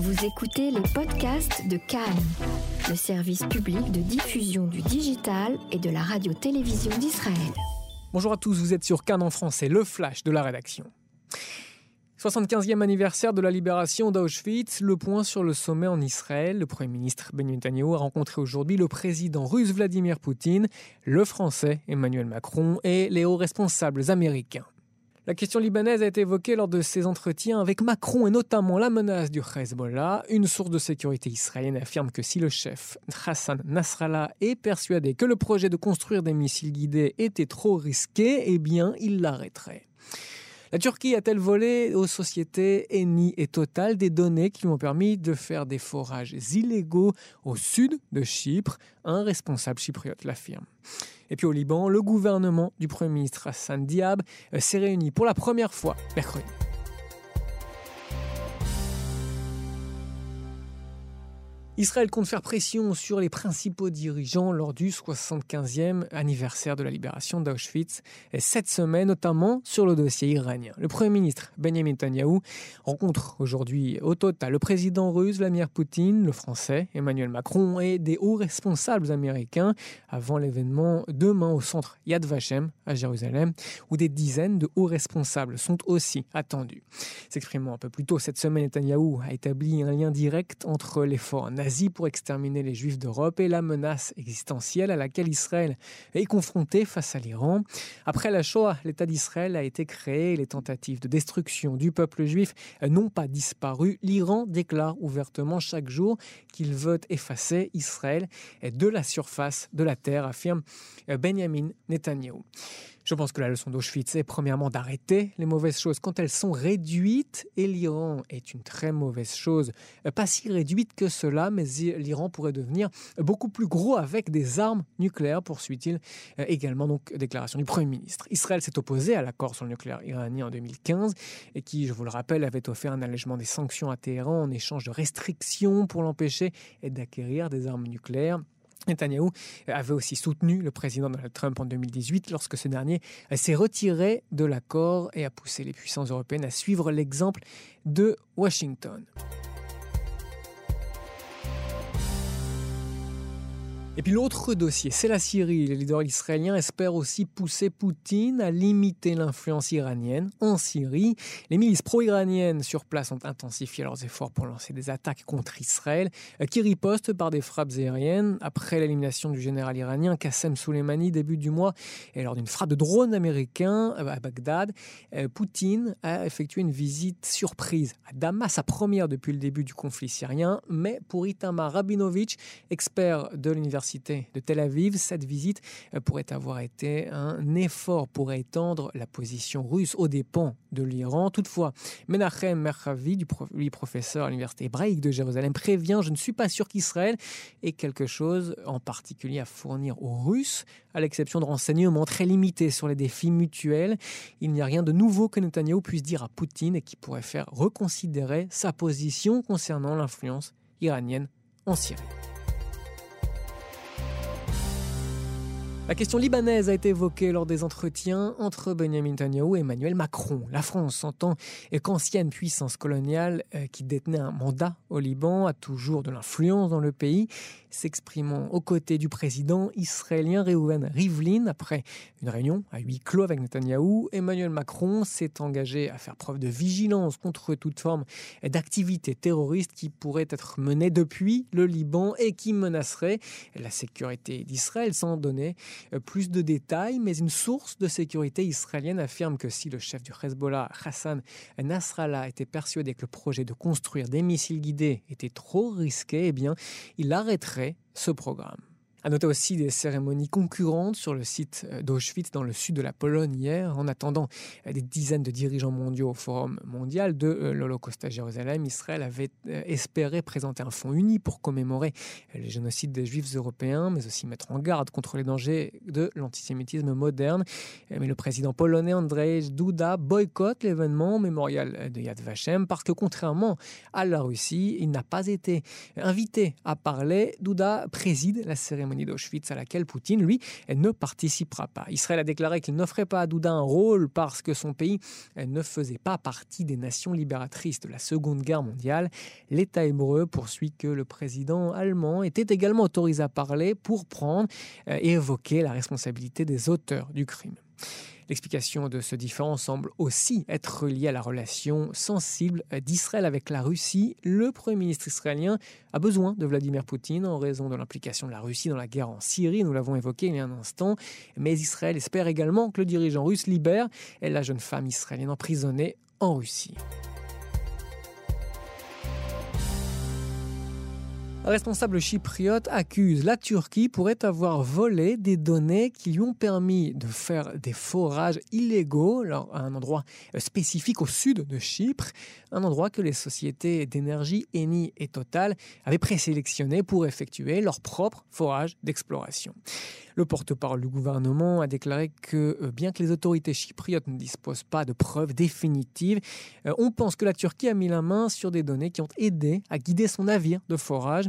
Vous écoutez les podcasts de Cannes, le service public de diffusion du digital et de la radio-télévision d'Israël. Bonjour à tous, vous êtes sur Cannes en français, le flash de la rédaction. 75e anniversaire de la libération d'Auschwitz, le point sur le sommet en Israël. Le Premier ministre Benjamin Netanyahu a rencontré aujourd'hui le président russe Vladimir Poutine, le français Emmanuel Macron et les hauts responsables américains. La question libanaise a été évoquée lors de ces entretiens avec Macron et notamment la menace du Hezbollah. Une source de sécurité israélienne affirme que si le chef Hassan Nasrallah est persuadé que le projet de construire des missiles guidés était trop risqué, eh bien il l'arrêterait. La Turquie a-t-elle volé aux sociétés Eni et Total des données qui lui ont permis de faire des forages illégaux au sud de Chypre? Un responsable chypriote l'affirme. Et puis au Liban, le gouvernement du Premier ministre Hassan Diab euh, s'est réuni pour la première fois mercredi. Israël compte faire pression sur les principaux dirigeants lors du 75e anniversaire de la libération d'Auschwitz, cette semaine notamment sur le dossier iranien. Le Premier ministre Benjamin Netanyahu rencontre aujourd'hui au total le président russe Vladimir Poutine, le français Emmanuel Macron et des hauts responsables américains avant l'événement demain au centre Yad Vashem à Jérusalem où des dizaines de hauts responsables sont aussi attendus. S'exprimant un peu plus tôt cette semaine, Netanyahu a établi un lien direct entre l'effort pour exterminer les Juifs d'Europe et la menace existentielle à laquelle Israël est confronté face à l'Iran. Après la Shoah, l'État d'Israël a été créé et les tentatives de destruction du peuple juif n'ont pas disparu. L'Iran déclare ouvertement chaque jour qu'il veut effacer Israël de la surface de la terre, affirme Benjamin Netanyahu. Je pense que la leçon d'Auschwitz est premièrement d'arrêter les mauvaises choses quand elles sont réduites, et l'Iran est une très mauvaise chose. Pas si réduite que cela, mais l'Iran pourrait devenir beaucoup plus gros avec des armes nucléaires, poursuit-il également, donc déclaration du Premier ministre. Israël s'est opposé à l'accord sur le nucléaire iranien en 2015, et qui, je vous le rappelle, avait offert un allègement des sanctions à Téhéran en échange de restrictions pour l'empêcher d'acquérir des armes nucléaires. Netanyahu avait aussi soutenu le président Donald Trump en 2018 lorsque ce dernier s'est retiré de l'accord et a poussé les puissances européennes à suivre l'exemple de Washington. Et puis l'autre dossier, c'est la Syrie. Les leaders israéliens espèrent aussi pousser Poutine à limiter l'influence iranienne en Syrie. Les milices pro-iraniennes sur place ont intensifié leurs efforts pour lancer des attaques contre Israël, euh, qui ripostent par des frappes aériennes. Après l'élimination du général iranien Qassem Soleimani début du mois, et lors d'une frappe de drone américain euh, à Bagdad, euh, Poutine a effectué une visite surprise à Damas, sa première depuis le début du conflit syrien. Mais pour Itamar Rabinovich, expert de l'université de Tel Aviv, cette visite euh, pourrait avoir été un effort pour étendre la position russe aux dépens de l'Iran. Toutefois, Menachem Merchavi, du professeur à l'université hébraïque de Jérusalem, prévient Je ne suis pas sûr qu'Israël ait quelque chose en particulier à fournir aux Russes, à l'exception de renseignements très limités sur les défis mutuels. Il n'y a rien de nouveau que Netanyahu puisse dire à Poutine et qui pourrait faire reconsidérer sa position concernant l'influence iranienne en Syrie. La question libanaise a été évoquée lors des entretiens entre Benjamin Netanyahu et Emmanuel Macron. La France, en tant qu'ancienne puissance coloniale euh, qui détenait un mandat au Liban, a toujours de l'influence dans le pays, s'exprimant aux côtés du président israélien Reuven Rivlin après une réunion à huis clos avec Netanyahu. Emmanuel Macron s'est engagé à faire preuve de vigilance contre toute forme d'activité terroriste qui pourrait être menée depuis le Liban et qui menacerait la sécurité d'Israël sans donner plus de détails, mais une source de sécurité israélienne affirme que si le chef du Hezbollah, Hassan Nasrallah, était persuadé que le projet de construire des missiles guidés était trop risqué, eh bien, il arrêterait ce programme. À noter aussi des cérémonies concurrentes sur le site euh, d'Auschwitz dans le sud de la Pologne hier. En attendant euh, des dizaines de dirigeants mondiaux au Forum mondial de euh, l'Holocauste à Jérusalem, Israël avait espéré présenter un fonds uni pour commémorer le génocide des Juifs européens, mais aussi mettre en garde contre les dangers de l'antisémitisme moderne. Mais le président polonais Andrzej Duda boycotte l'événement mémorial de Yad Vashem parce que contrairement à la Russie, il n'a pas été invité à parler. Duda préside la cérémonie d'Auschwitz à laquelle Poutine, lui, ne participera pas. Israël a déclaré qu'il n'offrait pas à Douda un rôle parce que son pays ne faisait pas partie des nations libératrices de la Seconde Guerre mondiale. L'État hébreu poursuit que le président allemand était également autorisé à parler pour prendre euh, et évoquer la responsabilité des auteurs du crime. L'explication de ce différend semble aussi être liée à la relation sensible d'Israël avec la Russie. Le Premier ministre israélien a besoin de Vladimir Poutine en raison de l'implication de la Russie dans la guerre en Syrie, nous l'avons évoqué il y a un instant, mais Israël espère également que le dirigeant russe libère la jeune femme israélienne emprisonnée en Russie. Responsable chypriote accuse la Turquie pourrait avoir volé des données qui lui ont permis de faire des forages illégaux à un endroit spécifique au sud de Chypre, un endroit que les sociétés d'énergie Eni et Total avaient présélectionné pour effectuer leur propre forage d'exploration. Le porte-parole du gouvernement a déclaré que euh, bien que les autorités chypriotes ne disposent pas de preuves définitives, euh, on pense que la Turquie a mis la main sur des données qui ont aidé à guider son navire de forage.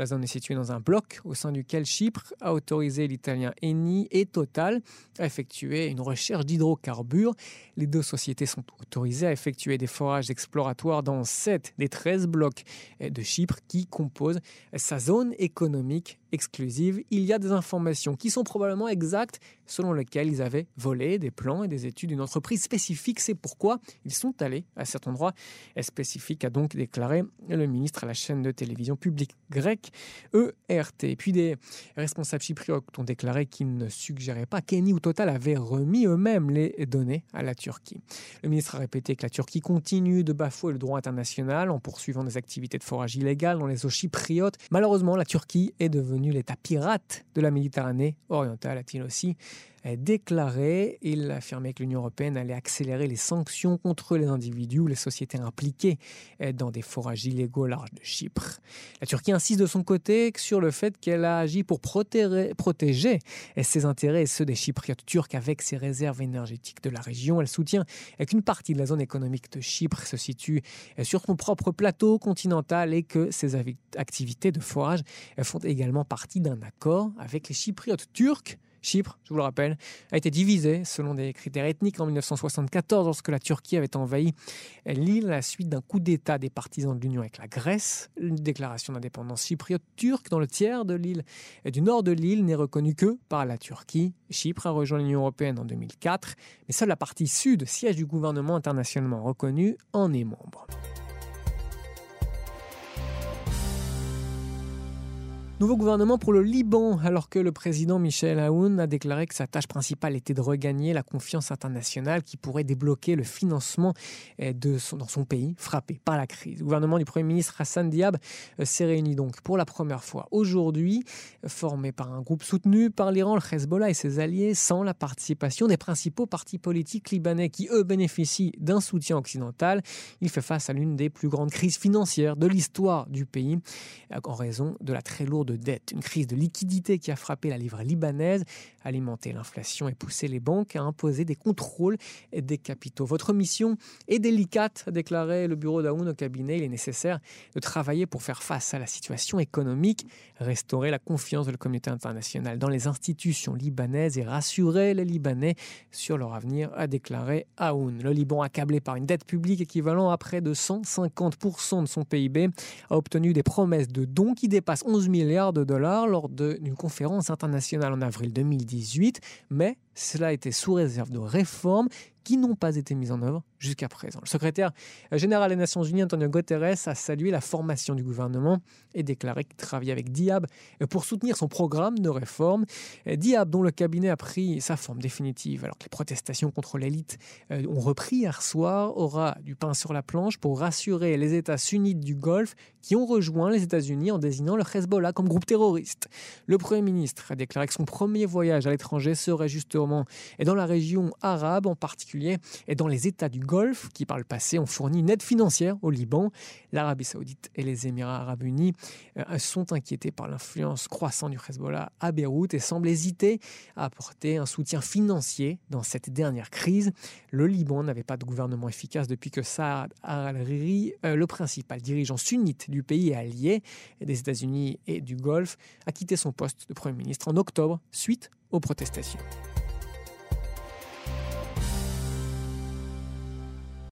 La zone est située dans un bloc au sein duquel Chypre a autorisé l'italien Eni et Total à effectuer une recherche d'hydrocarbures. Les deux sociétés sont autorisées à effectuer des forages exploratoires dans 7 des 13 blocs de Chypre qui composent sa zone économique exclusive. Il y a des informations qui sont probablement exactes selon lesquelles ils avaient volé des plans et des études d'une entreprise spécifique. C'est pourquoi ils sont allés à cet endroit spécifique, a donc déclaré le ministre à la chaîne de télévision publique grecque ERT. Puis des responsables chypriotes ont déclaré qu'ils ne suggéraient pas qu'Eni ou Total avaient remis eux-mêmes les données à la Turquie. Le ministre a répété que la Turquie continue de bafouer le droit international en poursuivant des activités de forage illégales dans les eaux chypriotes. Malheureusement, la Turquie est devenue l'État pirate de la Méditerranée orientale, a-t-il aussi déclaré. Il affirmait que l'Union européenne allait accélérer les sanctions contre les individus ou les sociétés impliquées dans des forages illégaux au large de Chypre. La Turquie insiste de son côté sur le fait qu'elle a agi pour protéger, ses intérêts et ceux des Chypriotes turcs avec ses réserves énergétiques de la région. Elle soutient qu'une partie de la zone économique de Chypre se situe sur son propre plateau continental et que ses activités de forage font également partie d'un accord avec les Chypriotes turcs Chypre, je vous le rappelle, a été divisée selon des critères ethniques en 1974 lorsque la Turquie avait envahi l'île à la suite d'un coup d'État des partisans de l'Union avec la Grèce. Une déclaration d'indépendance chypriote turque dans le tiers de l'île du nord de l'île n'est reconnue que par la Turquie. Chypre a rejoint l'Union européenne en 2004, mais seule la partie sud, siège du gouvernement internationalement reconnu, en est membre. Nouveau gouvernement pour le Liban, alors que le président Michel Aoun a déclaré que sa tâche principale était de regagner la confiance internationale qui pourrait débloquer le financement eh, de son, dans son pays frappé par la crise. Le gouvernement du Premier ministre Hassan Diab euh, s'est réuni donc pour la première fois aujourd'hui, formé par un groupe soutenu par l'Iran, le Hezbollah et ses alliés, sans la participation des principaux partis politiques libanais qui, eux, bénéficient d'un soutien occidental. Il fait face à l'une des plus grandes crises financières de l'histoire du pays en raison de la très lourde de dette, une crise de liquidité qui a frappé la livre libanaise, alimenté l'inflation et poussé les banques à imposer des contrôles des capitaux. Votre mission est délicate, a déclaré le bureau d'Aoun au cabinet. Il est nécessaire de travailler pour faire face à la situation économique, restaurer la confiance de la communauté internationale dans les institutions libanaises et rassurer les Libanais sur leur avenir, a déclaré Aoun. Le Liban, accablé par une dette publique équivalent à près de 150% de son PIB, a obtenu des promesses de dons qui dépassent 11 milliards de dollars lors d'une conférence internationale en avril 2018, mais cela été sous réserve de réformes qui n'ont pas été mises en œuvre jusqu'à présent. Le secrétaire général des Nations Unies, Antonio Guterres, a salué la formation du gouvernement et déclaré qu'il travaillait avec Diab pour soutenir son programme de réforme. Diab, dont le cabinet a pris sa forme définitive, alors que les protestations contre l'élite euh, ont repris hier soir, aura du pain sur la planche pour rassurer les États sunnites du Golfe qui ont rejoint les États-Unis en désignant le Hezbollah comme groupe terroriste. Le Premier ministre a déclaré que son premier voyage à l'étranger serait justement et dans la région arabe en particulier et dans les États du Golfe qui par le passé ont fourni une aide financière au Liban. L'Arabie saoudite et les Émirats arabes unis euh, sont inquiétés par l'influence croissante du Hezbollah à Beyrouth et semblent hésiter à apporter un soutien financier dans cette dernière crise. Le Liban n'avait pas de gouvernement efficace depuis que Saad al-Riri, euh, le principal dirigeant sunnite du pays et allié des États-Unis et du Golfe, a quitté son poste de Premier ministre en octobre suite aux protestations.